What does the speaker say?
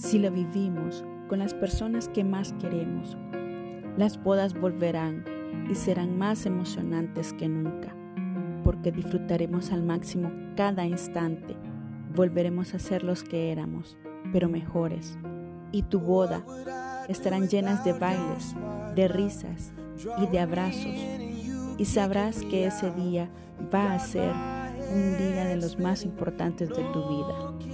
si lo vivimos con las personas que más queremos. Las bodas volverán y serán más emocionantes que nunca, porque disfrutaremos al máximo cada instante. Volveremos a ser los que éramos, pero mejores. Y tu boda estarán llenas de bailes, de risas y de abrazos. Y sabrás que ese día va a ser un día de los más importantes de tu vida.